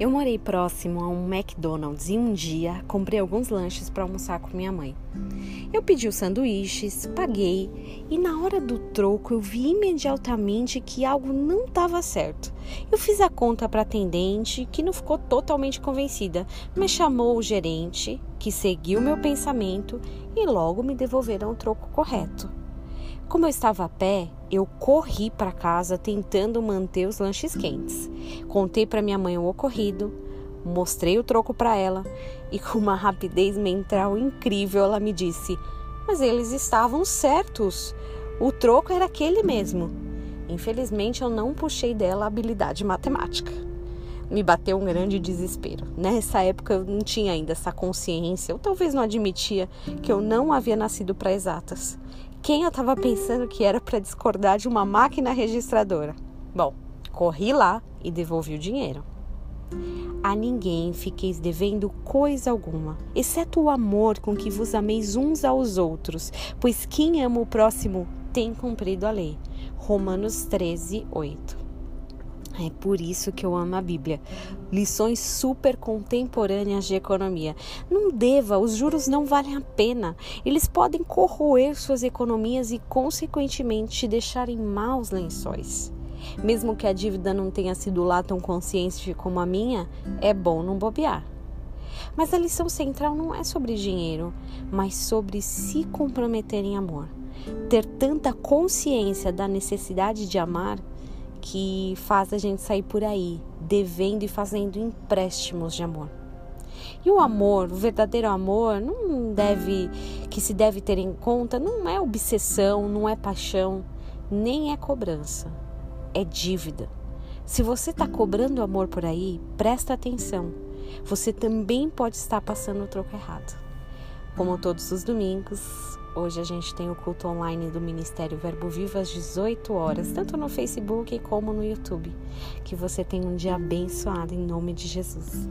Eu morei próximo a um McDonald's e um dia comprei alguns lanches para almoçar com minha mãe. Eu pedi os sanduíches, paguei e na hora do troco eu vi imediatamente que algo não estava certo. Eu fiz a conta para a atendente, que não ficou totalmente convencida, mas chamou o gerente, que seguiu meu pensamento e logo me devolveram o troco correto. Como eu estava a pé, eu corri para casa tentando manter os lanches quentes. Contei para minha mãe o ocorrido, mostrei o troco para ela e com uma rapidez mental incrível ela me disse: "Mas eles estavam certos. O troco era aquele mesmo." Infelizmente eu não puxei dela a habilidade matemática. Me bateu um grande desespero. Nessa época eu não tinha ainda essa consciência, ou talvez não admitia que eu não havia nascido para exatas. Quem eu estava pensando que era para discordar de uma máquina registradora? Bom, corri lá e devolvi o dinheiro. A ninguém fiqueis devendo coisa alguma, exceto o amor com que vos ameis uns aos outros, pois quem ama o próximo tem cumprido a lei. Romanos 13, 8. É por isso que eu amo a Bíblia. Lições super contemporâneas de economia. Não deva, os juros não valem a pena. Eles podem corroer suas economias e, consequentemente, te deixar em maus lençóis. Mesmo que a dívida não tenha sido lá tão consciente como a minha, é bom não bobear. Mas a lição central não é sobre dinheiro, mas sobre se comprometer em amor. Ter tanta consciência da necessidade de amar que faz a gente sair por aí devendo e fazendo empréstimos de amor. E o amor, o verdadeiro amor, não deve que se deve ter em conta, não é obsessão, não é paixão, nem é cobrança, é dívida. Se você está cobrando amor por aí, presta atenção. Você também pode estar passando o troco errado. Como todos os domingos, Hoje a gente tem o culto online do Ministério Verbo Vivo às 18 horas, tanto no Facebook como no YouTube. Que você tenha um dia abençoado em nome de Jesus.